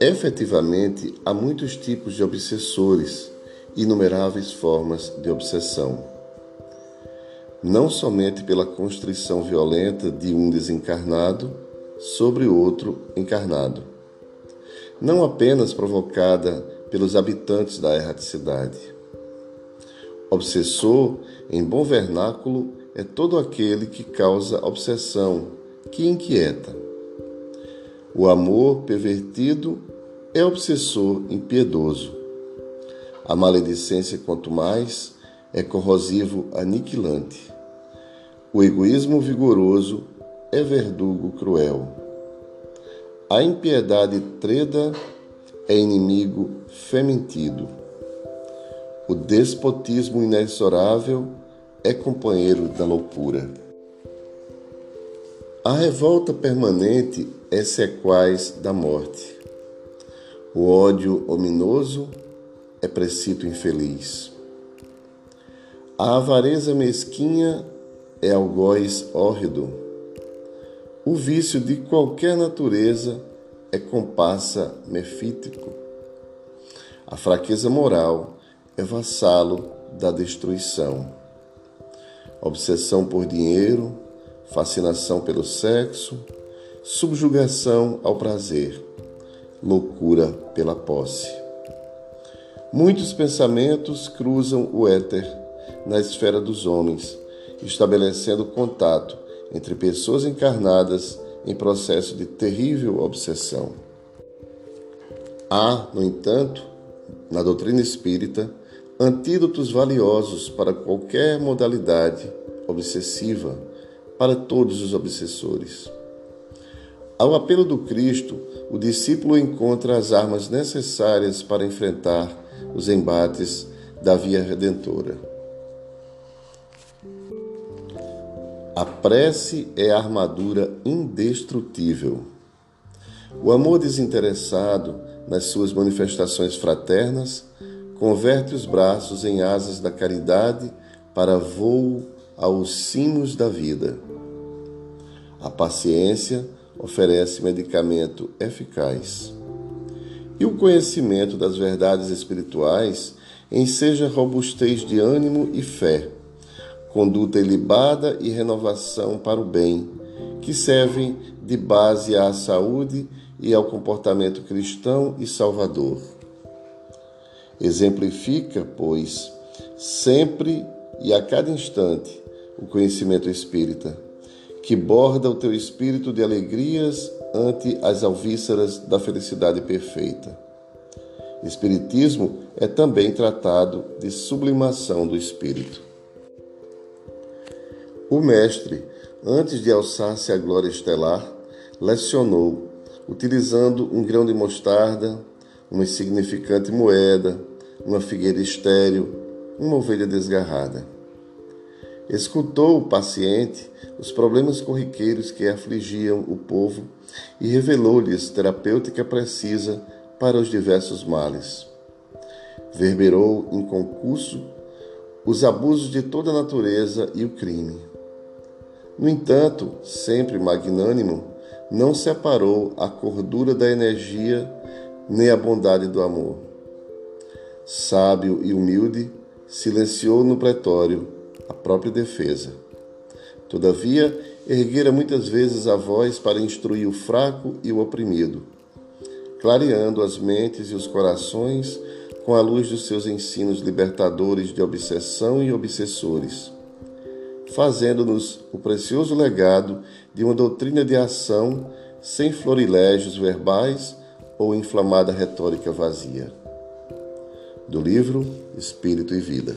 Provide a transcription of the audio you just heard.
Efetivamente, há muitos tipos de obsessores, inumeráveis formas de obsessão. Não somente pela constrição violenta de um desencarnado sobre outro encarnado, não apenas provocada pelos habitantes da erraticidade. Obsessor, em bom vernáculo, é todo aquele que causa obsessão, que inquieta. O amor pervertido é obsessor impiedoso. A maledicência, quanto mais, é corrosivo aniquilante. O egoísmo vigoroso é verdugo cruel. A impiedade treda é inimigo fementido. O despotismo inexorável é companheiro da loucura. A revolta permanente é sequaz da morte. O ódio ominoso é precito infeliz. A avareza mesquinha é algoz hórrido. O vício de qualquer natureza é compassa mefítico. A fraqueza moral é vassalo da destruição. Obsessão por dinheiro, fascinação pelo sexo, subjugação ao prazer, loucura pela posse. Muitos pensamentos cruzam o éter na esfera dos homens, estabelecendo contato entre pessoas encarnadas em processo de terrível obsessão. Há, no entanto, na doutrina espírita, antídotos valiosos para qualquer modalidade obsessiva para todos os obsessores. Ao apelo do Cristo, o discípulo encontra as armas necessárias para enfrentar os embates da via redentora. A prece é a armadura indestrutível. O amor desinteressado, nas suas manifestações fraternas, converte os braços em asas da caridade para voo aos cimos da vida. A paciência oferece medicamento eficaz. E o conhecimento das verdades espirituais enseja robustez de ânimo e fé conduta ilibada e renovação para o bem, que servem de base à saúde e ao comportamento cristão e salvador. Exemplifica, pois, sempre e a cada instante o conhecimento espírita, que borda o teu espírito de alegrias ante as alvíceras da felicidade perfeita. Espiritismo é também tratado de sublimação do espírito. O mestre, antes de alçar-se à glória estelar, lecionou, utilizando um grão de mostarda, uma insignificante moeda, uma figueira estéril, uma ovelha desgarrada. Escutou paciente os problemas corriqueiros que afligiam o povo e revelou-lhes terapêutica precisa para os diversos males. Verberou em concurso os abusos de toda a natureza e o crime no entanto, sempre magnânimo, não separou a cordura da energia nem a bondade do amor. Sábio e humilde, silenciou no pretório a própria defesa. Todavia, erguera muitas vezes a voz para instruir o fraco e o oprimido, clareando as mentes e os corações com a luz dos seus ensinos libertadores de obsessão e obsessores fazendo-nos o precioso legado de uma doutrina de ação sem florilégios verbais ou inflamada retórica vazia. Do livro Espírito e Vida.